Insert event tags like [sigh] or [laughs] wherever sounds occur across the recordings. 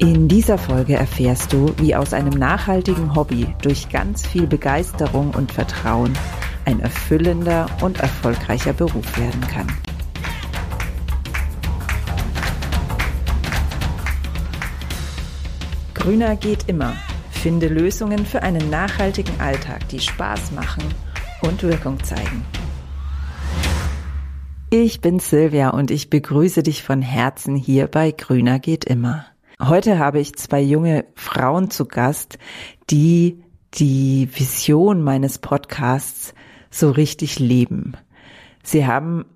In dieser Folge erfährst du, wie aus einem nachhaltigen Hobby durch ganz viel Begeisterung und Vertrauen ein erfüllender und erfolgreicher Beruf werden kann. Grüner geht immer. Finde Lösungen für einen nachhaltigen Alltag, die Spaß machen und Wirkung zeigen. Ich bin Silvia und ich begrüße dich von Herzen hier bei Grüner geht immer. Heute habe ich zwei junge Frauen zu Gast, die die Vision meines Podcasts so richtig leben. Sie haben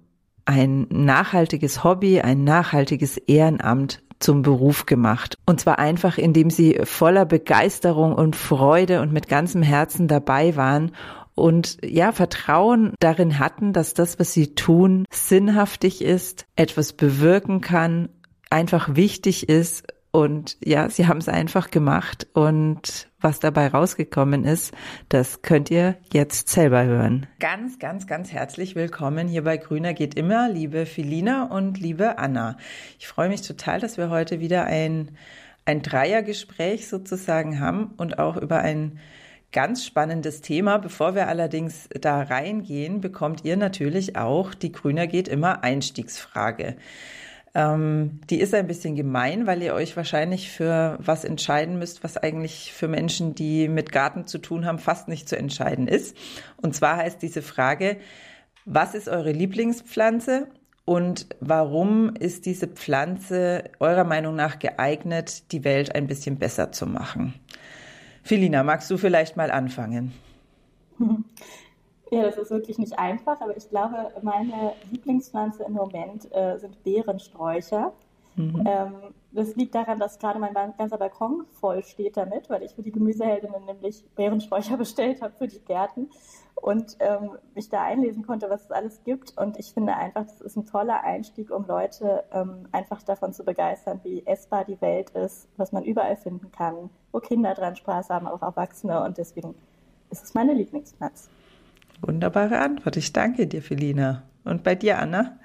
ein nachhaltiges Hobby, ein nachhaltiges Ehrenamt zum Beruf gemacht. Und zwar einfach, indem sie voller Begeisterung und Freude und mit ganzem Herzen dabei waren und ja, Vertrauen darin hatten, dass das, was sie tun, sinnhaftig ist, etwas bewirken kann, einfach wichtig ist und ja, sie haben es einfach gemacht und was dabei rausgekommen ist, das könnt ihr jetzt selber hören. Ganz, ganz, ganz herzlich willkommen hier bei Grüner geht immer, liebe Filina und liebe Anna. Ich freue mich total, dass wir heute wieder ein, ein Dreiergespräch sozusagen haben und auch über ein ganz spannendes Thema. Bevor wir allerdings da reingehen, bekommt ihr natürlich auch die Grüner geht immer Einstiegsfrage. Ähm, die ist ein bisschen gemein, weil ihr euch wahrscheinlich für was entscheiden müsst, was eigentlich für Menschen, die mit Garten zu tun haben, fast nicht zu entscheiden ist. Und zwar heißt diese Frage, was ist eure Lieblingspflanze und warum ist diese Pflanze eurer Meinung nach geeignet, die Welt ein bisschen besser zu machen? Filina, magst du vielleicht mal anfangen? [laughs] Ja, das ist wirklich nicht einfach, aber ich glaube, meine Lieblingspflanze im Moment äh, sind Beerensträucher. Mhm. Ähm, das liegt daran, dass gerade mein ganzer Balkon voll steht damit, weil ich für die Gemüseheldinnen nämlich Beerensträucher [laughs] bestellt habe für die Gärten und ähm, mich da einlesen konnte, was es alles gibt. Und ich finde einfach, das ist ein toller Einstieg, um Leute ähm, einfach davon zu begeistern, wie essbar die Welt ist, was man überall finden kann, wo Kinder dran Spaß haben, auch Erwachsene. Und deswegen ist es meine Lieblingspflanze. Wunderbare Antwort. Ich danke dir, Felina. Und bei dir, Anna?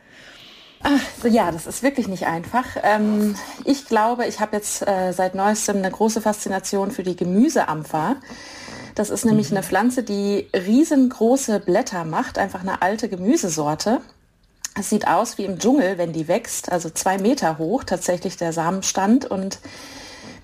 Ach, ja, das ist wirklich nicht einfach. Ähm, ich glaube, ich habe jetzt äh, seit neuestem eine große Faszination für die Gemüseampfer. Das ist nämlich mhm. eine Pflanze, die riesengroße Blätter macht, einfach eine alte Gemüsesorte. Es sieht aus wie im Dschungel, wenn die wächst, also zwei Meter hoch tatsächlich der Samenstand und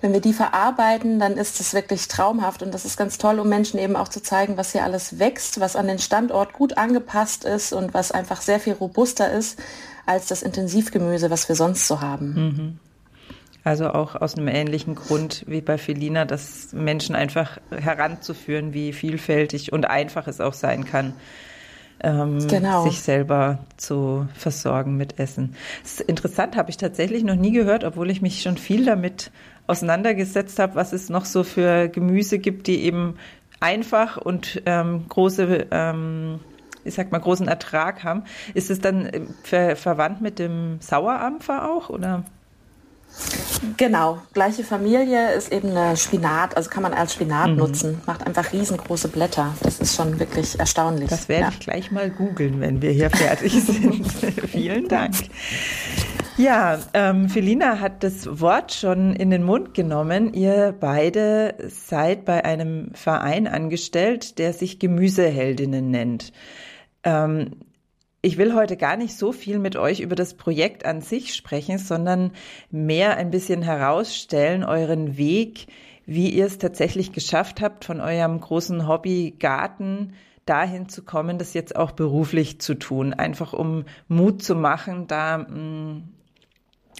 wenn wir die verarbeiten, dann ist es wirklich traumhaft und das ist ganz toll, um Menschen eben auch zu zeigen, was hier alles wächst, was an den Standort gut angepasst ist und was einfach sehr viel robuster ist als das Intensivgemüse, was wir sonst so haben. Mhm. Also auch aus einem ähnlichen Grund wie bei Felina, das Menschen einfach heranzuführen, wie vielfältig und einfach es auch sein kann, ähm, genau. sich selber zu versorgen mit Essen. Das ist interessant, habe ich tatsächlich noch nie gehört, obwohl ich mich schon viel damit auseinandergesetzt habe, was es noch so für Gemüse gibt, die eben einfach und ähm, große, ähm, ich sag mal, großen Ertrag haben. Ist es dann äh, ver verwandt mit dem Sauerampfer auch, oder? Genau, gleiche Familie ist eben eine Spinat, also kann man als Spinat mhm. nutzen, macht einfach riesengroße Blätter. Das ist schon wirklich erstaunlich. Das werde ja. ich gleich mal googeln, wenn wir hier fertig [laughs] sind. Vielen Dank. Ja, ähm, Felina hat das Wort schon in den Mund genommen. Ihr beide seid bei einem Verein angestellt, der sich Gemüseheldinnen nennt. Ähm, ich will heute gar nicht so viel mit euch über das Projekt an sich sprechen, sondern mehr ein bisschen herausstellen, euren Weg, wie ihr es tatsächlich geschafft habt, von eurem großen Hobby Garten dahin zu kommen, das jetzt auch beruflich zu tun, einfach um Mut zu machen, da mm,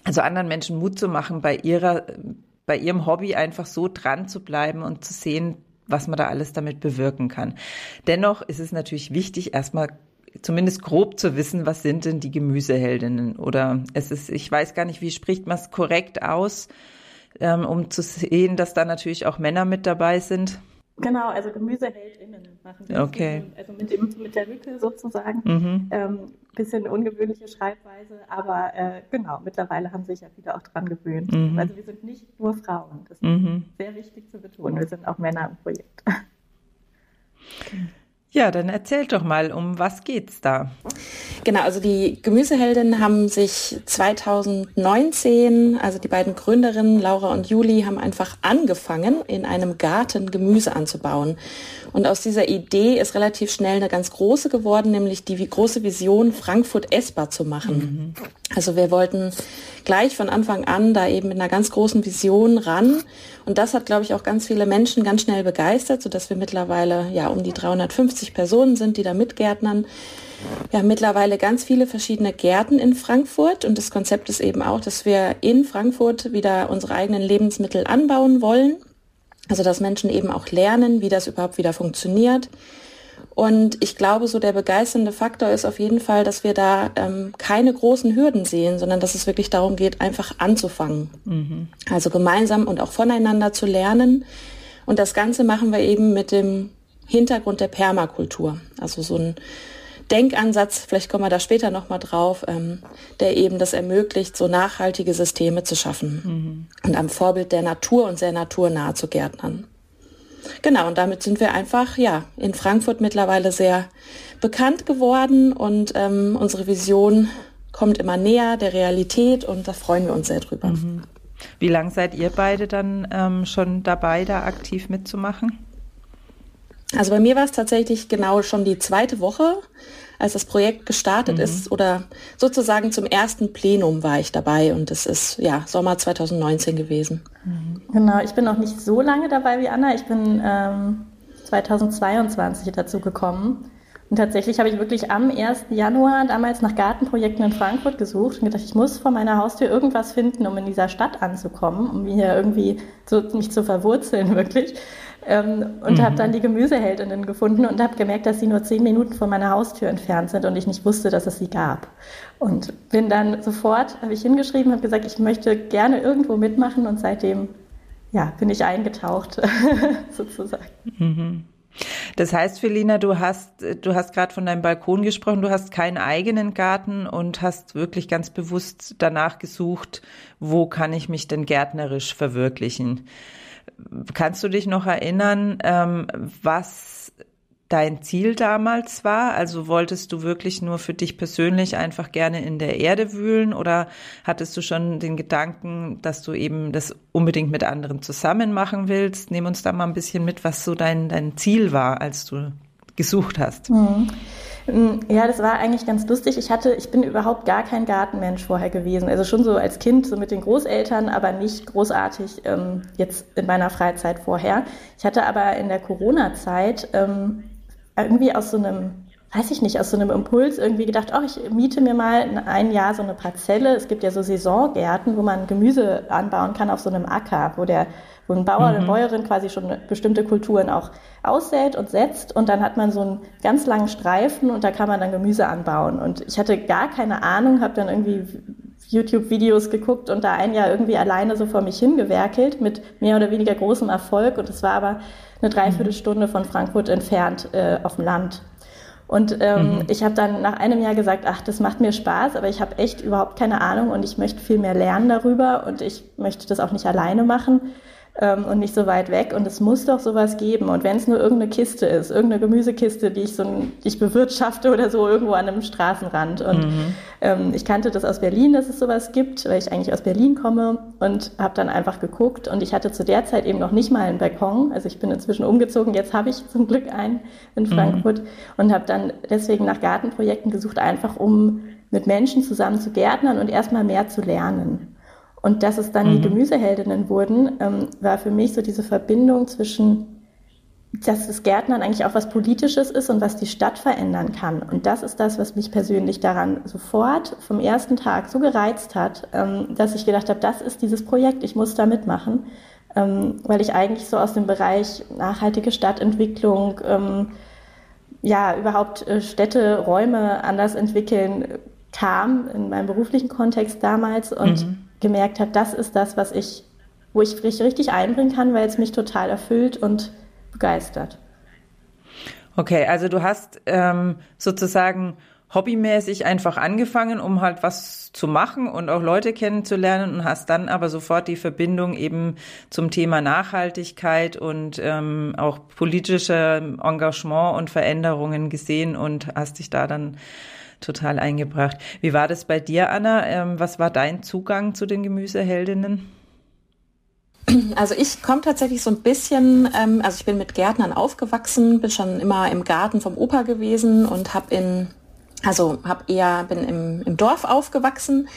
also anderen Menschen Mut zu machen, bei ihrer, bei ihrem Hobby einfach so dran zu bleiben und zu sehen, was man da alles damit bewirken kann. Dennoch ist es natürlich wichtig, erstmal zumindest grob zu wissen, was sind denn die Gemüseheldinnen oder es ist, ich weiß gar nicht, wie spricht man es korrekt aus, ähm, um zu sehen, dass da natürlich auch Männer mit dabei sind. Genau, also GemüseheldInnen machen wir. Okay. also mit, dem, mit der Lücke sozusagen. Mhm. Ähm, bisschen ungewöhnliche Schreibweise, aber äh, genau, mittlerweile haben sich ja viele auch dran gewöhnt. Mhm. Also wir sind nicht nur Frauen. Das ist mhm. sehr wichtig zu betonen. Wir sind auch Männer im Projekt. [laughs] Ja, dann erzähl doch mal, um was geht's da? Genau, also die Gemüseheldinnen haben sich 2019, also die beiden Gründerinnen Laura und Juli, haben einfach angefangen, in einem Garten Gemüse anzubauen. Und aus dieser Idee ist relativ schnell eine ganz große geworden, nämlich die große Vision, Frankfurt essbar zu machen. Mhm. Also wir wollten gleich von Anfang an da eben mit einer ganz großen Vision ran. Und das hat, glaube ich, auch ganz viele Menschen ganz schnell begeistert, sodass wir mittlerweile ja um die 350 Personen sind, die da mitgärtnern. Wir haben mittlerweile ganz viele verschiedene Gärten in Frankfurt und das Konzept ist eben auch, dass wir in Frankfurt wieder unsere eigenen Lebensmittel anbauen wollen. Also dass Menschen eben auch lernen, wie das überhaupt wieder funktioniert. Und ich glaube, so der begeisternde Faktor ist auf jeden Fall, dass wir da ähm, keine großen Hürden sehen, sondern dass es wirklich darum geht, einfach anzufangen. Mhm. Also gemeinsam und auch voneinander zu lernen. Und das Ganze machen wir eben mit dem Hintergrund der Permakultur. Also so ein Denkansatz, vielleicht kommen wir da später nochmal drauf, ähm, der eben das ermöglicht, so nachhaltige Systeme zu schaffen mhm. und am Vorbild der Natur und sehr naturnah zu gärtnern. Genau, und damit sind wir einfach ja in Frankfurt mittlerweile sehr bekannt geworden und ähm, unsere Vision kommt immer näher der Realität und da freuen wir uns sehr drüber. Mhm. Wie lange seid ihr beide dann ähm, schon dabei, da aktiv mitzumachen? Also bei mir war es tatsächlich genau schon die zweite Woche, als das Projekt gestartet mhm. ist oder sozusagen zum ersten Plenum war ich dabei und es ist ja Sommer 2019 gewesen. Mhm. Genau, ich bin noch nicht so lange dabei wie Anna. Ich bin ähm, 2022 dazu gekommen. Und tatsächlich habe ich wirklich am 1. Januar damals nach Gartenprojekten in Frankfurt gesucht und gedacht, ich muss vor meiner Haustür irgendwas finden, um in dieser Stadt anzukommen, um hier irgendwie so, mich zu verwurzeln, [laughs] wirklich. Ähm, und mhm. habe dann die Gemüseheldinnen gefunden und habe gemerkt, dass sie nur zehn Minuten von meiner Haustür entfernt sind und ich nicht wusste, dass es sie gab. Und bin dann sofort, habe ich hingeschrieben, habe gesagt, ich möchte gerne irgendwo mitmachen und seitdem ja, bin ich eingetaucht, [laughs] sozusagen. Mhm. Das heißt, Felina, du hast, du hast gerade von deinem Balkon gesprochen, du hast keinen eigenen Garten und hast wirklich ganz bewusst danach gesucht, wo kann ich mich denn gärtnerisch verwirklichen. Kannst du dich noch erinnern, ähm, was dein Ziel damals war? Also wolltest du wirklich nur für dich persönlich einfach gerne in der Erde wühlen oder hattest du schon den Gedanken, dass du eben das unbedingt mit anderen zusammen machen willst? Nimm uns da mal ein bisschen mit, was so dein, dein Ziel war, als du gesucht hast. Mhm. Mm, ja, das war eigentlich ganz lustig. Ich hatte, ich bin überhaupt gar kein Gartenmensch vorher gewesen. Also schon so als Kind, so mit den Großeltern, aber nicht großartig ähm, jetzt in meiner Freizeit vorher. Ich hatte aber in der Corona-Zeit ähm, irgendwie aus so einem weiß ich nicht, aus so einem Impuls irgendwie gedacht, oh, ich miete mir mal ein Jahr so eine Parzelle. Es gibt ja so Saisongärten, wo man Gemüse anbauen kann auf so einem Acker, wo der wo ein Bauer oder mhm. Bäuerin quasi schon bestimmte Kulturen auch aussät und setzt und dann hat man so einen ganz langen Streifen und da kann man dann Gemüse anbauen. Und ich hatte gar keine Ahnung, habe dann irgendwie YouTube-Videos geguckt und da ein Jahr irgendwie alleine so vor mich hingewerkelt mit mehr oder weniger großem Erfolg und es war aber eine Dreiviertelstunde von Frankfurt entfernt äh, auf dem Land. Und ähm, mhm. ich habe dann nach einem Jahr gesagt, ach, das macht mir Spaß, aber ich habe echt überhaupt keine Ahnung und ich möchte viel mehr lernen darüber und ich möchte das auch nicht alleine machen ähm, und nicht so weit weg. Und es muss doch sowas geben. Und wenn es nur irgendeine Kiste ist, irgendeine Gemüsekiste, die ich so ein, die ich bewirtschafte oder so irgendwo an einem Straßenrand. Und mhm. ähm, ich kannte das aus Berlin, dass es sowas gibt, weil ich eigentlich aus Berlin komme und habe dann einfach geguckt. Und ich hatte zu der Zeit eben noch nicht mal einen Balkon. Also ich bin inzwischen umgezogen. Jetzt habe ich zum Glück einen in mhm. Frankfurt mhm. und habe dann deswegen nach Gartenprojekten gesucht, einfach um mit Menschen zusammen zu gärtnern und erstmal mehr zu lernen. Und dass es dann mhm. die Gemüseheldinnen wurden, ähm, war für mich so diese Verbindung zwischen, dass das Gärtnern eigentlich auch was Politisches ist und was die Stadt verändern kann. Und das ist das, was mich persönlich daran sofort vom ersten Tag so gereizt hat, ähm, dass ich gedacht habe, das ist dieses Projekt, ich muss da mitmachen, ähm, weil ich eigentlich so aus dem Bereich nachhaltige Stadtentwicklung, ähm, ja, überhaupt äh, Städte, Räume anders entwickeln kam in meinem beruflichen Kontext damals und mhm gemerkt habe, das ist das, was ich, wo ich mich richtig einbringen kann, weil es mich total erfüllt und begeistert. Okay, also du hast ähm, sozusagen hobbymäßig einfach angefangen, um halt was zu machen und auch Leute kennenzulernen und hast dann aber sofort die Verbindung eben zum Thema Nachhaltigkeit und ähm, auch politische Engagement und Veränderungen gesehen und hast dich da dann total eingebracht. Wie war das bei dir, Anna? Ähm, was war dein Zugang zu den Gemüseheldinnen? Also ich komme tatsächlich so ein bisschen, ähm, also ich bin mit Gärtnern aufgewachsen, bin schon immer im Garten vom Opa gewesen und habe in, also habe eher, bin im, im Dorf aufgewachsen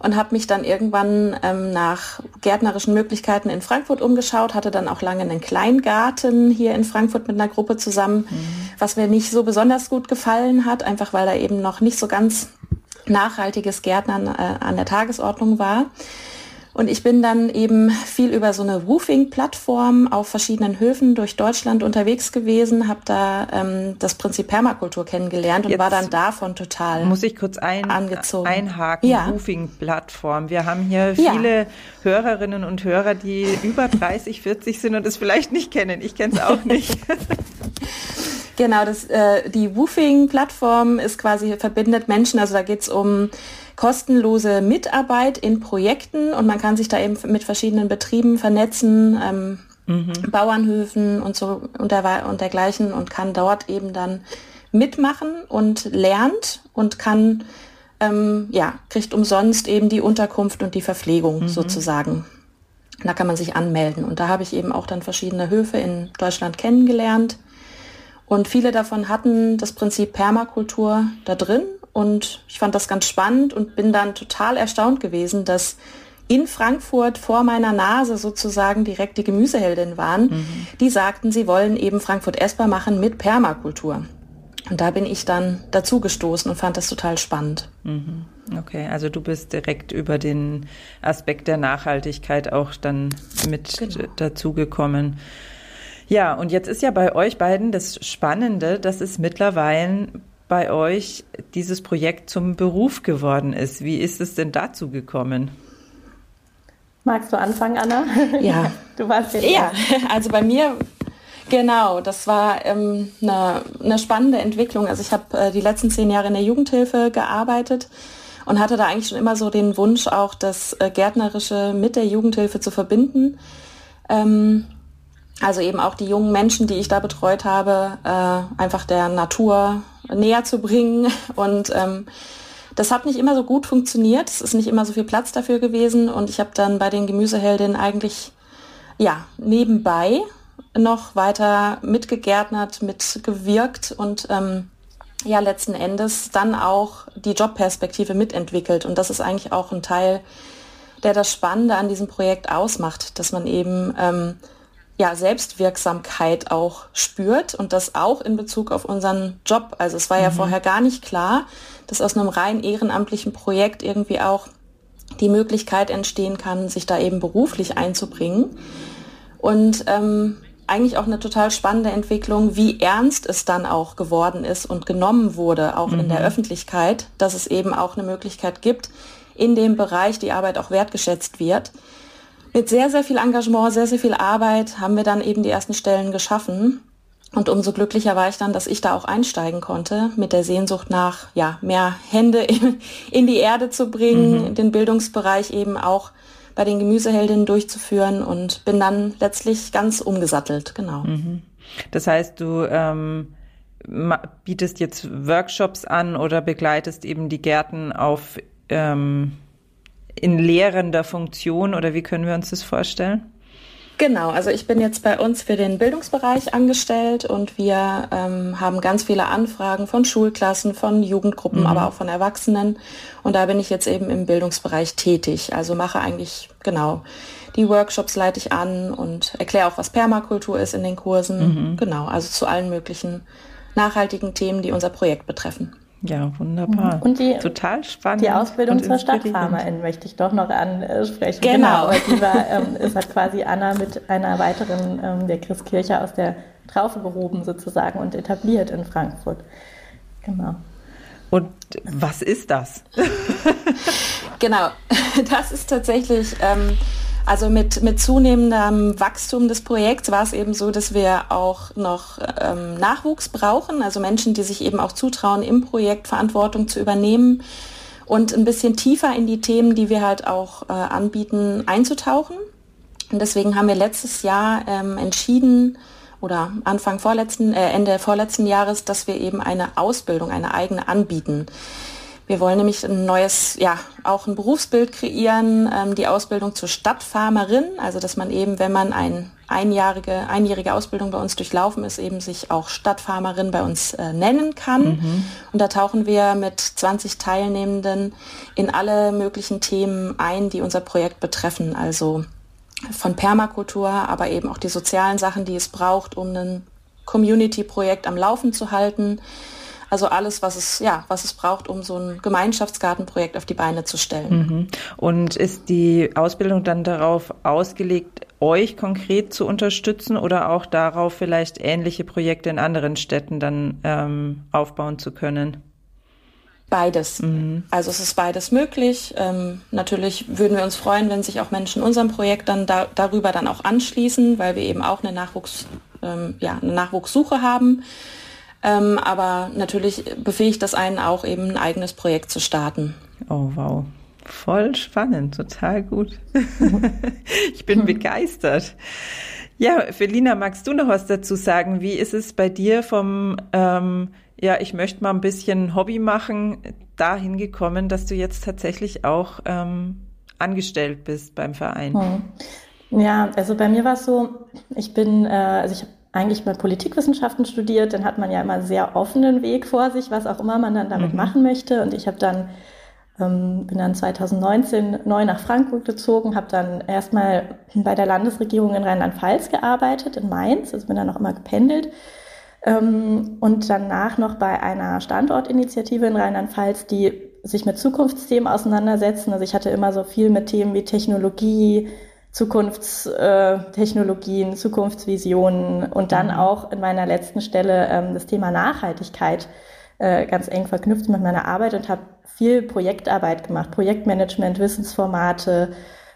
und habe mich dann irgendwann ähm, nach gärtnerischen Möglichkeiten in Frankfurt umgeschaut, hatte dann auch lange einen Kleingarten hier in Frankfurt mit einer Gruppe zusammen, mhm. was mir nicht so besonders gut gefallen hat, einfach weil da eben noch nicht so ganz nachhaltiges Gärtnern äh, an der Tagesordnung war. Und ich bin dann eben viel über so eine Roofing-Plattform auf verschiedenen Höfen durch Deutschland unterwegs gewesen, habe da ähm, das Prinzip Permakultur kennengelernt und Jetzt war dann davon total Muss ich kurz ein, angezogen. einhaken, ja. Roofing-Plattform. Wir haben hier viele ja. Hörerinnen und Hörer, die über 30, 40 sind und es vielleicht nicht kennen. Ich kenne es auch nicht. [laughs] Genau, das, äh, die Woofing-Plattform ist quasi, verbindet Menschen, also da geht es um kostenlose Mitarbeit in Projekten und man kann sich da eben mit verschiedenen Betrieben vernetzen, ähm, mhm. Bauernhöfen und so und, der, und dergleichen und kann dort eben dann mitmachen und lernt und kann, ähm, ja, kriegt umsonst eben die Unterkunft und die Verpflegung mhm. sozusagen. Da kann man sich anmelden. Und da habe ich eben auch dann verschiedene Höfe in Deutschland kennengelernt. Und viele davon hatten das Prinzip Permakultur da drin und ich fand das ganz spannend und bin dann total erstaunt gewesen, dass in Frankfurt vor meiner Nase sozusagen direkt die Gemüseheldin waren. Mhm. Die sagten, sie wollen eben Frankfurt essbar machen mit Permakultur. Und da bin ich dann dazu gestoßen und fand das total spannend. Mhm. Okay, also du bist direkt über den Aspekt der Nachhaltigkeit auch dann mit genau. dazugekommen. Ja, und jetzt ist ja bei euch beiden das Spannende, dass es mittlerweile bei euch dieses Projekt zum Beruf geworden ist. Wie ist es denn dazu gekommen? Magst du anfangen, Anna? [laughs] Ja. Du warst jetzt. Ja, [laughs] also bei mir, genau, das war ähm, eine, eine spannende Entwicklung. Also ich habe äh, die letzten zehn Jahre in der Jugendhilfe gearbeitet und hatte da eigentlich schon immer so den Wunsch, auch das äh, Gärtnerische mit der Jugendhilfe zu verbinden. Ähm, also eben auch die jungen Menschen, die ich da betreut habe, äh, einfach der Natur näher zu bringen. Und ähm, das hat nicht immer so gut funktioniert. Es ist nicht immer so viel Platz dafür gewesen. Und ich habe dann bei den Gemüseheldinnen eigentlich ja nebenbei noch weiter mitgegärtnert, mitgewirkt und ähm, ja letzten Endes dann auch die Jobperspektive mitentwickelt. Und das ist eigentlich auch ein Teil, der das Spannende an diesem Projekt ausmacht, dass man eben ähm, ja, Selbstwirksamkeit auch spürt und das auch in Bezug auf unseren Job. Also es war mhm. ja vorher gar nicht klar, dass aus einem rein ehrenamtlichen Projekt irgendwie auch die Möglichkeit entstehen kann, sich da eben beruflich einzubringen. Und ähm, eigentlich auch eine total spannende Entwicklung, wie ernst es dann auch geworden ist und genommen wurde, auch mhm. in der mhm. Öffentlichkeit, dass es eben auch eine Möglichkeit gibt, in dem Bereich die Arbeit auch wertgeschätzt wird mit sehr, sehr viel Engagement, sehr, sehr viel Arbeit haben wir dann eben die ersten Stellen geschaffen. Und umso glücklicher war ich dann, dass ich da auch einsteigen konnte, mit der Sehnsucht nach, ja, mehr Hände in, in die Erde zu bringen, mhm. den Bildungsbereich eben auch bei den Gemüseheldinnen durchzuführen und bin dann letztlich ganz umgesattelt, genau. Mhm. Das heißt, du ähm, bietest jetzt Workshops an oder begleitest eben die Gärten auf ähm, in lehrender Funktion oder wie können wir uns das vorstellen? Genau, also ich bin jetzt bei uns für den Bildungsbereich angestellt und wir ähm, haben ganz viele Anfragen von Schulklassen, von Jugendgruppen, mhm. aber auch von Erwachsenen. Und da bin ich jetzt eben im Bildungsbereich tätig. Also mache eigentlich genau die Workshops leite ich an und erkläre auch, was Permakultur ist in den Kursen. Mhm. Genau, also zu allen möglichen nachhaltigen Themen, die unser Projekt betreffen. Ja, wunderbar. Und die, Total spannend. Die Ausbildung zur Stadtfarmerin möchte ich doch noch ansprechen. Genau. genau die war, ähm, [laughs] es hat quasi Anna mit einer weiteren, ähm, der Chris Kircher aus der Traufe gehoben sozusagen und etabliert in Frankfurt. Genau. Und was ist das? [laughs] genau, [laughs] das ist tatsächlich ähm, Also mit, mit zunehmendem Wachstum des Projekts war es eben so, dass wir auch noch ähm, Nachwuchs brauchen, also Menschen, die sich eben auch zutrauen, im Projekt Verantwortung zu übernehmen und ein bisschen tiefer in die Themen, die wir halt auch äh, anbieten, einzutauchen. Und deswegen haben wir letztes Jahr ähm, entschieden, oder Anfang vorletzten, äh, Ende vorletzten Jahres, dass wir eben eine Ausbildung, eine eigene anbieten. Wir wollen nämlich ein neues, ja, auch ein Berufsbild kreieren, ähm, die Ausbildung zur Stadtfarmerin, also dass man eben, wenn man ein einjährige, einjährige Ausbildung bei uns durchlaufen ist, eben sich auch Stadtfarmerin bei uns äh, nennen kann. Mhm. Und da tauchen wir mit 20 Teilnehmenden in alle möglichen Themen ein, die unser Projekt betreffen. Also von Permakultur, aber eben auch die sozialen Sachen, die es braucht, um ein Community-Projekt am Laufen zu halten. Also alles, was es, ja, was es braucht, um so ein Gemeinschaftsgartenprojekt auf die Beine zu stellen. Mhm. Und ist die Ausbildung dann darauf ausgelegt, euch konkret zu unterstützen oder auch darauf, vielleicht ähnliche Projekte in anderen Städten dann ähm, aufbauen zu können? Beides. Mhm. Also es ist beides möglich. Ähm, natürlich würden wir uns freuen, wenn sich auch Menschen unserem Projekt dann da, darüber dann auch anschließen, weil wir eben auch eine Nachwuchs, ähm, ja, eine Nachwuchssuche haben. Ähm, aber natürlich befähigt das einen auch eben ein eigenes Projekt zu starten. Oh wow. Voll spannend, total gut. [laughs] ich bin hm. begeistert. Ja, Felina, magst du noch was dazu sagen? Wie ist es bei dir vom, ähm, ja, ich möchte mal ein bisschen Hobby machen, dahin gekommen, dass du jetzt tatsächlich auch ähm, angestellt bist beim Verein? Hm. Ja, also bei mir war es so, ich bin, äh, also ich habe eigentlich mal Politikwissenschaften studiert, dann hat man ja immer einen sehr offenen Weg vor sich, was auch immer man dann damit mhm. machen möchte. Und ich habe dann ähm, bin dann 2019 neu nach Frankfurt gezogen, habe dann erstmal bei der Landesregierung in Rheinland-Pfalz gearbeitet, in Mainz, also bin dann noch immer gependelt. Ähm, und danach noch bei einer Standortinitiative in Rheinland-Pfalz, die sich mit Zukunftsthemen auseinandersetzen. Also ich hatte immer so viel mit Themen wie Technologie, Zukunftstechnologien, Zukunftsvisionen und dann mhm. auch in meiner letzten Stelle ähm, das Thema Nachhaltigkeit äh, ganz eng verknüpft mit meiner Arbeit und habe viel Projektarbeit gemacht, Projektmanagement, Wissensformate,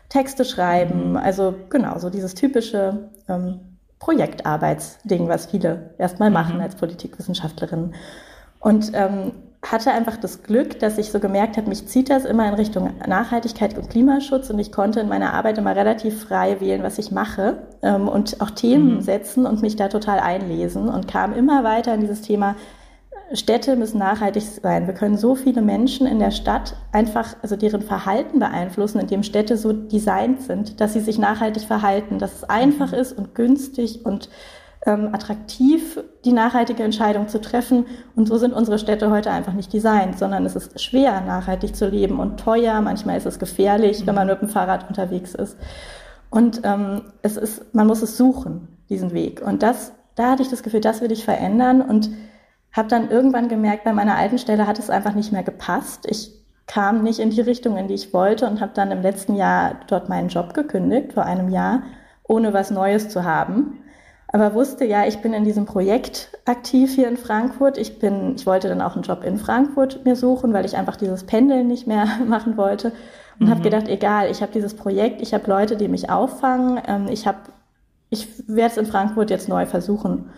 Texte schreiben, mhm. also genau, so dieses typische ähm, Projektarbeitsding, was viele erstmal machen mhm. als Politikwissenschaftlerin. Und ähm, hatte einfach das Glück, dass ich so gemerkt habe, mich zieht das immer in Richtung Nachhaltigkeit und Klimaschutz und ich konnte in meiner Arbeit immer relativ frei wählen, was ich mache ähm, und auch Themen mhm. setzen und mich da total einlesen und kam immer weiter in dieses Thema, Städte müssen nachhaltig sein. Wir können so viele Menschen in der Stadt einfach, also deren Verhalten beeinflussen, indem Städte so designt sind, dass sie sich nachhaltig verhalten, dass es einfach mhm. ist und günstig und ähm, attraktiv, die nachhaltige Entscheidung zu treffen. Und so sind unsere Städte heute einfach nicht designt, sondern es ist schwer, nachhaltig zu leben und teuer. Manchmal ist es gefährlich, mhm. wenn man mit dem Fahrrad unterwegs ist. Und ähm, es ist, man muss es suchen, diesen Weg. Und das, da hatte ich das Gefühl, das will ich verändern und habe dann irgendwann gemerkt, bei meiner alten Stelle hat es einfach nicht mehr gepasst. Ich kam nicht in die Richtung, in die ich wollte und habe dann im letzten Jahr dort meinen Job gekündigt, vor einem Jahr, ohne was Neues zu haben aber wusste ja, ich bin in diesem Projekt aktiv hier in Frankfurt. Ich bin, ich wollte dann auch einen Job in Frankfurt mir suchen, weil ich einfach dieses Pendeln nicht mehr [laughs] machen wollte und mhm. habe gedacht, egal, ich habe dieses Projekt, ich habe Leute, die mich auffangen, ähm, ich habe, ich werde es in Frankfurt jetzt neu versuchen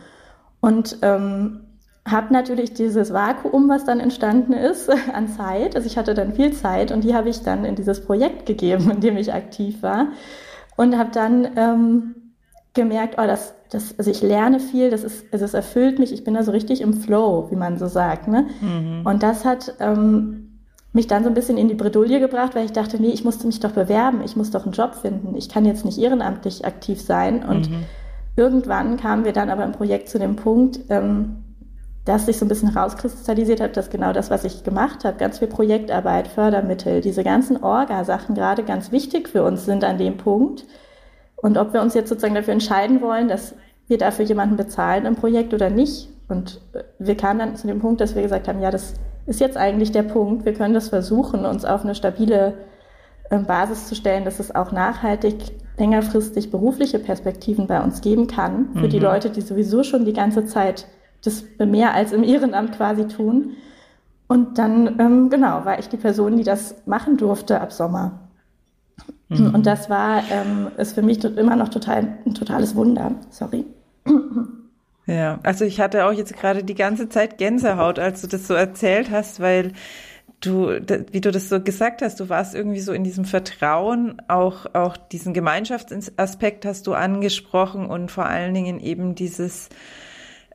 und ähm, habe natürlich dieses Vakuum, was dann entstanden ist [laughs] an Zeit. Also ich hatte dann viel Zeit und die habe ich dann in dieses Projekt gegeben, [laughs] in dem ich aktiv war und habe dann ähm, gemerkt, oh, das, das, also ich lerne viel, das ist, also es erfüllt mich, ich bin da so richtig im Flow, wie man so sagt. Ne? Mhm. Und das hat ähm, mich dann so ein bisschen in die Bredouille gebracht, weil ich dachte, nee, ich musste mich doch bewerben, ich muss doch einen Job finden, ich kann jetzt nicht ehrenamtlich aktiv sein. Und mhm. irgendwann kamen wir dann aber im Projekt zu dem Punkt, ähm, dass sich so ein bisschen herauskristallisiert hat, dass genau das, was ich gemacht habe, ganz viel Projektarbeit, Fördermittel, diese ganzen Orga-Sachen gerade ganz wichtig für uns sind an dem Punkt und ob wir uns jetzt sozusagen dafür entscheiden wollen, dass wir dafür jemanden bezahlen im Projekt oder nicht. Und äh, wir kamen dann zu dem Punkt, dass wir gesagt haben, ja, das ist jetzt eigentlich der Punkt. Wir können das versuchen, uns auf eine stabile ähm, Basis zu stellen, dass es auch nachhaltig längerfristig berufliche Perspektiven bei uns geben kann für mhm. die Leute, die sowieso schon die ganze Zeit das mehr als im Ehrenamt quasi tun. Und dann, ähm, genau, war ich die Person, die das machen durfte ab Sommer. Mhm. Und das war, ähm, ist für mich immer noch total, ein totales Wunder. Sorry. Ja, also ich hatte auch jetzt gerade die ganze Zeit Gänsehaut, als du das so erzählt hast, weil du, wie du das so gesagt hast, du warst irgendwie so in diesem Vertrauen, auch, auch diesen Gemeinschaftsaspekt hast du angesprochen und vor allen Dingen eben dieses,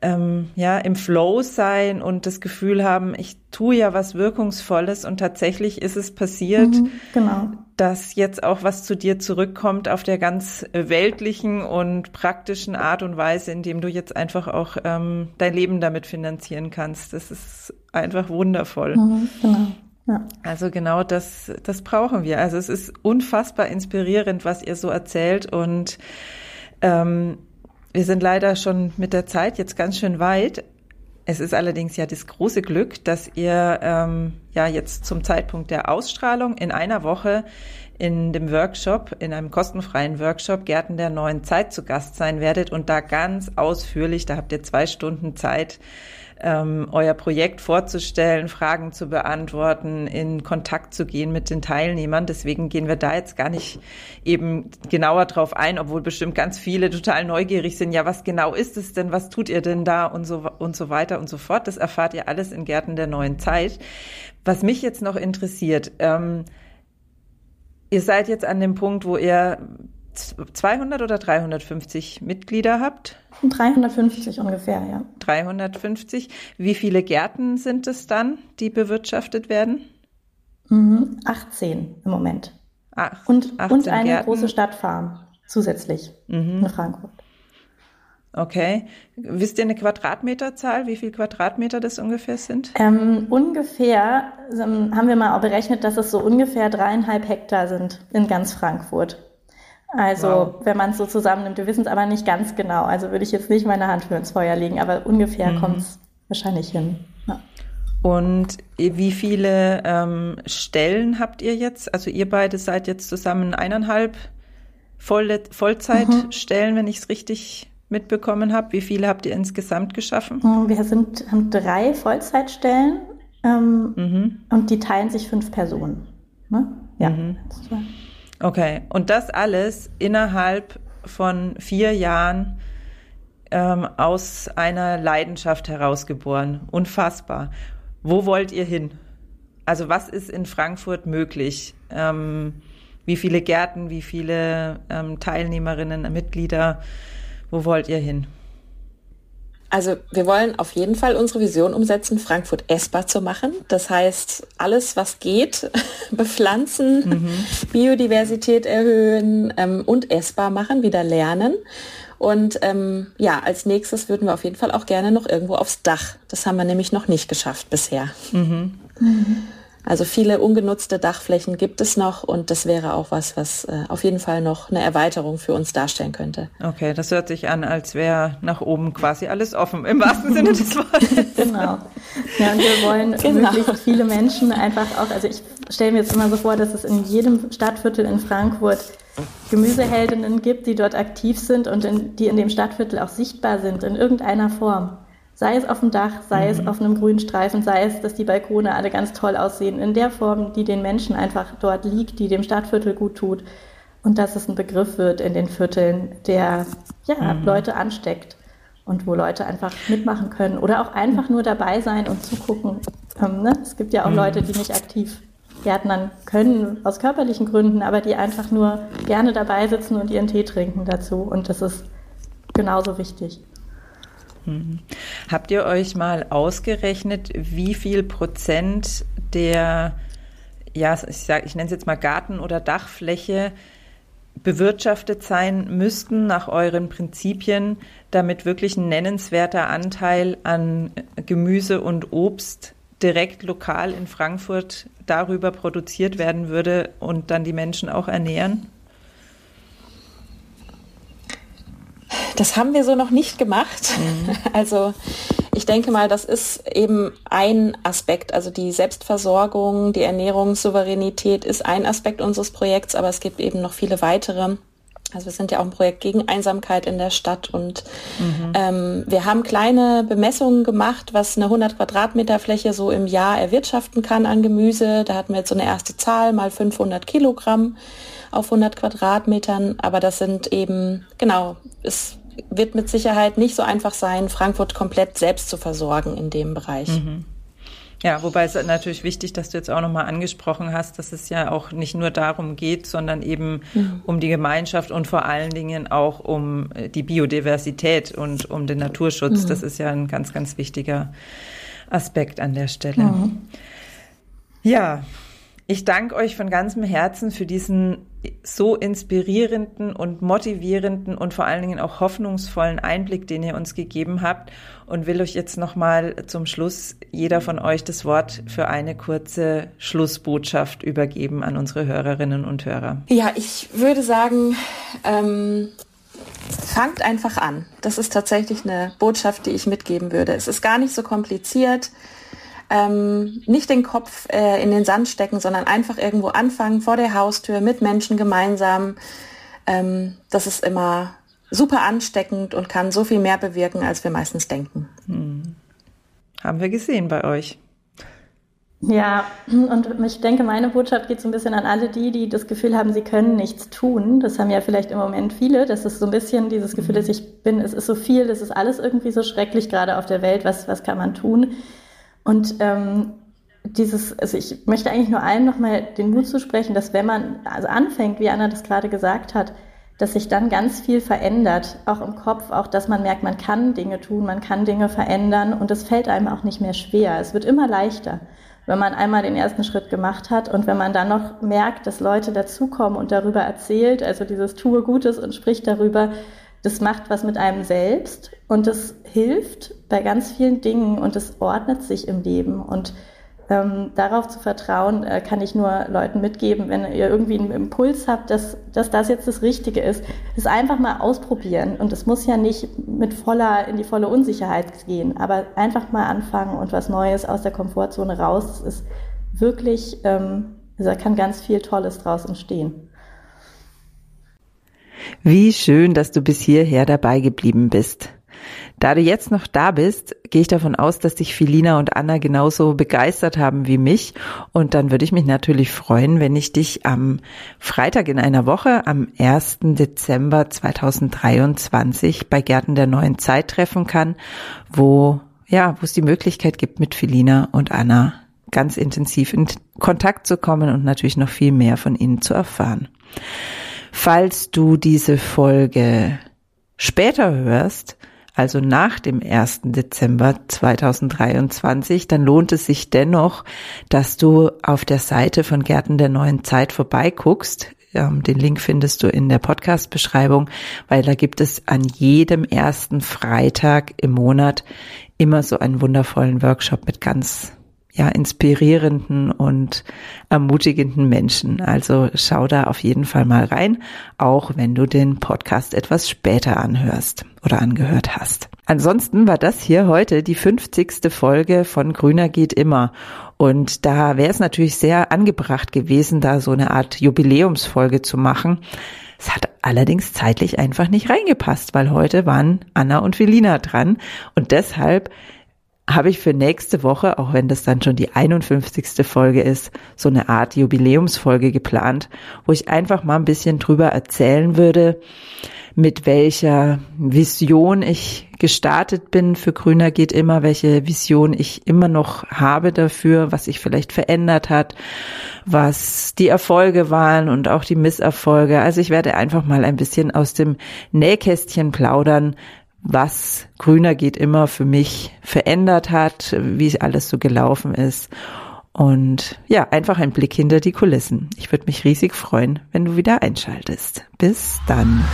ähm, ja, im Flow sein und das Gefühl haben, ich tue ja was Wirkungsvolles und tatsächlich ist es passiert, mhm, genau. Dass jetzt auch was zu dir zurückkommt auf der ganz weltlichen und praktischen Art und Weise, indem du jetzt einfach auch ähm, dein Leben damit finanzieren kannst. Das ist einfach wundervoll. Mhm, genau. Ja. Also genau das, das brauchen wir. Also es ist unfassbar inspirierend, was ihr so erzählt und ähm, wir sind leider schon mit der Zeit jetzt ganz schön weit. Es ist allerdings ja das große Glück, dass ihr ähm, ja jetzt zum Zeitpunkt der Ausstrahlung in einer Woche in dem Workshop, in einem kostenfreien Workshop Gärten der neuen Zeit zu Gast sein werdet und da ganz ausführlich, da habt ihr zwei Stunden Zeit, ähm, euer Projekt vorzustellen, Fragen zu beantworten, in Kontakt zu gehen mit den Teilnehmern. Deswegen gehen wir da jetzt gar nicht eben genauer drauf ein, obwohl bestimmt ganz viele total neugierig sind. Ja, was genau ist es denn? Was tut ihr denn da? Und so, und so weiter und so fort. Das erfahrt ihr alles in Gärten der neuen Zeit. Was mich jetzt noch interessiert, ähm, ihr seid jetzt an dem Punkt, wo ihr 200 oder 350 Mitglieder habt? 350 ungefähr, ja. 350. Wie viele Gärten sind es dann, die bewirtschaftet werden? 18 mhm, im Moment. Ach, und, und eine Gärten. große Stadtfarm zusätzlich mhm. in Frankfurt. Okay. Wisst ihr eine Quadratmeterzahl, wie viele Quadratmeter das ungefähr sind? Ähm, ungefähr ähm, haben wir mal auch berechnet, dass es so ungefähr dreieinhalb Hektar sind in ganz Frankfurt. Also wow. wenn man es so zusammennimmt, wir wissen es aber nicht ganz genau. Also würde ich jetzt nicht meine Hand für ins Feuer legen, aber ungefähr mhm. kommt es wahrscheinlich hin. Ja. Und wie viele ähm, Stellen habt ihr jetzt? Also ihr beide seid jetzt zusammen eineinhalb Voll Vollzeitstellen, mhm. wenn ich es richtig mitbekommen habe. Wie viele habt ihr insgesamt geschaffen? Oh, wir sind, haben drei Vollzeitstellen ähm, mhm. und die teilen sich fünf Personen. Ne? Ja. Mhm. Okay, und das alles innerhalb von vier Jahren ähm, aus einer Leidenschaft herausgeboren. Unfassbar. Wo wollt ihr hin? Also was ist in Frankfurt möglich? Ähm, wie viele Gärten, wie viele ähm, Teilnehmerinnen, Mitglieder? Wo wollt ihr hin? Also wir wollen auf jeden Fall unsere Vision umsetzen, Frankfurt essbar zu machen. Das heißt, alles, was geht, [laughs] bepflanzen, mhm. Biodiversität erhöhen ähm, und essbar machen, wieder lernen. Und ähm, ja, als nächstes würden wir auf jeden Fall auch gerne noch irgendwo aufs Dach. Das haben wir nämlich noch nicht geschafft bisher. Mhm. Mhm. Also viele ungenutzte Dachflächen gibt es noch und das wäre auch was, was äh, auf jeden Fall noch eine Erweiterung für uns darstellen könnte. Okay, das hört sich an, als wäre nach oben quasi alles offen, im wahrsten Sinne des [laughs] Wortes. genau. Ja, und wir wollen [laughs] genau. möglichst viele Menschen einfach auch, also ich stelle mir jetzt immer so vor, dass es in jedem Stadtviertel in Frankfurt Gemüseheldinnen gibt, die dort aktiv sind und in, die in dem Stadtviertel auch sichtbar sind in irgendeiner Form. Sei es auf dem Dach, sei mhm. es auf einem grünen Streifen, sei es, dass die Balkone alle ganz toll aussehen, in der Form, die den Menschen einfach dort liegt, die dem Stadtviertel gut tut. Und dass es ein Begriff wird in den Vierteln, der ja, mhm. Leute ansteckt und wo Leute einfach mitmachen können oder auch einfach nur dabei sein und zugucken. Ähm, ne? Es gibt ja auch mhm. Leute, die nicht aktiv Gärtnern können, aus körperlichen Gründen, aber die einfach nur gerne dabei sitzen und ihren Tee trinken dazu. Und das ist genauso wichtig. Habt ihr euch mal ausgerechnet, wie viel Prozent der, ja, ich sage, ich nenne es jetzt mal Garten- oder Dachfläche bewirtschaftet sein müssten nach euren Prinzipien, damit wirklich ein nennenswerter Anteil an Gemüse und Obst direkt lokal in Frankfurt darüber produziert werden würde und dann die Menschen auch ernähren? Das haben wir so noch nicht gemacht. Mhm. [laughs] Also ich denke mal, das ist eben ein Aspekt. Also die Selbstversorgung, die Ernährungssouveränität ist ein Aspekt unseres Projekts, aber es gibt eben noch viele weitere Also wir sind ja auch ein Projekt gegen Einsamkeit in der Stadt und mhm. ähm, wir haben kleine Bemessungen gemacht, was eine 100 Quadratmeter Fläche so im Jahr erwirtschaften kann an Gemüse. Da hatten wir jetzt so eine erste Zahl, mal 500 Kilogramm auf 100 Quadratmetern. Aber das sind eben, genau, es wird mit Sicherheit nicht so einfach sein, Frankfurt komplett selbst zu versorgen in dem Bereich. Mhm. Ja, wobei es natürlich wichtig, dass du jetzt auch nochmal angesprochen hast, dass es ja auch nicht nur darum geht, sondern eben mhm. um die Gemeinschaft und vor allen Dingen auch um äh, die Biodiversität und um den Naturschutz. Mhm. Das ist ja ein ganz, ganz wichtiger Aspekt an der Stelle. Mhm. Ja, ich danke euch von ganzem Herzen für diesen so inspirierenden und motivierenden und vor allen Dingen auch hoffnungsvollen Einblick, den ihr uns gegeben habt und will euch jetzt nochmal zum Schluss jeder von euch das Wort für eine kurze Schlussbotschaft übergeben an unsere Hörerinnen und Hörer. Ja, ich würde sagen, ähm, fangt einfach an. Das ist tatsächlich eine Botschaft, die ich mitgeben würde. Es ist gar nicht so kompliziert ähm, nicht den Kopf äh, in den Sand stecken, sondern einfach irgendwo anfangen, vor der Haustür, mit Menschen gemeinsam. Ähm, das ist immer super ansteckend und kann so viel mehr bewirken, als wir meistens denken. Hm. Haben wir gesehen bei euch. Ja, und ich denke, meine Botschaft geht so ein bisschen an alle die, die das Gefühl haben, sie können nichts tun. Das haben ja vielleicht im Moment viele. Das ist so ein bisschen dieses Gefühl, dass ich bin, es ist so viel, es ist alles irgendwie so schrecklich gerade auf der Welt. Was, was kann man tun? Und ähm, dieses, also ich möchte eigentlich nur allen nochmal den Mut zusprechen, dass wenn man also anfängt, wie Anna das gerade gesagt hat, dass sich dann ganz viel verändert, auch im Kopf, auch dass man merkt, man kann Dinge tun, man kann Dinge verändern und es fällt einem auch nicht mehr schwer. Es wird immer leichter, wenn man einmal den ersten Schritt gemacht hat und wenn man dann noch merkt, dass Leute dazukommen und darüber erzählt, also dieses Tue Gutes und spricht darüber, das macht was mit einem selbst und das hilft bei ganz vielen Dingen und es ordnet sich im Leben. Und ähm, darauf zu vertrauen, äh, kann ich nur Leuten mitgeben, wenn ihr irgendwie einen Impuls habt, dass, dass das jetzt das Richtige ist, das einfach mal ausprobieren. Und es muss ja nicht mit voller, in die volle Unsicherheit gehen, aber einfach mal anfangen und was Neues aus der Komfortzone raus. Ist wirklich, ähm, also da kann ganz viel Tolles draus entstehen. Wie schön, dass du bis hierher dabei geblieben bist. Da du jetzt noch da bist, gehe ich davon aus, dass dich Filina und Anna genauso begeistert haben wie mich. Und dann würde ich mich natürlich freuen, wenn ich dich am Freitag in einer Woche, am 1. Dezember 2023 bei Gärten der neuen Zeit treffen kann, wo, ja, wo es die Möglichkeit gibt, mit Filina und Anna ganz intensiv in Kontakt zu kommen und natürlich noch viel mehr von ihnen zu erfahren. Falls du diese Folge später hörst, also nach dem 1. Dezember 2023, dann lohnt es sich dennoch, dass du auf der Seite von Gärten der neuen Zeit vorbeiguckst. Ähm, den Link findest du in der Podcast-Beschreibung, weil da gibt es an jedem ersten Freitag im Monat immer so einen wundervollen Workshop mit ganz ja, inspirierenden und ermutigenden Menschen. Also schau da auf jeden Fall mal rein, auch wenn du den Podcast etwas später anhörst oder angehört hast. Ansonsten war das hier heute die 50. Folge von Grüner geht immer. Und da wäre es natürlich sehr angebracht gewesen, da so eine Art Jubiläumsfolge zu machen. Es hat allerdings zeitlich einfach nicht reingepasst, weil heute waren Anna und Velina dran. Und deshalb habe ich für nächste Woche, auch wenn das dann schon die 51. Folge ist, so eine Art Jubiläumsfolge geplant, wo ich einfach mal ein bisschen drüber erzählen würde, mit welcher Vision ich gestartet bin für Grüner geht immer, welche Vision ich immer noch habe dafür, was sich vielleicht verändert hat, was die Erfolge waren und auch die Misserfolge. Also ich werde einfach mal ein bisschen aus dem Nähkästchen plaudern, was Grüner geht immer für mich verändert hat, wie alles so gelaufen ist. Und ja, einfach ein Blick hinter die Kulissen. Ich würde mich riesig freuen, wenn du wieder einschaltest. Bis dann.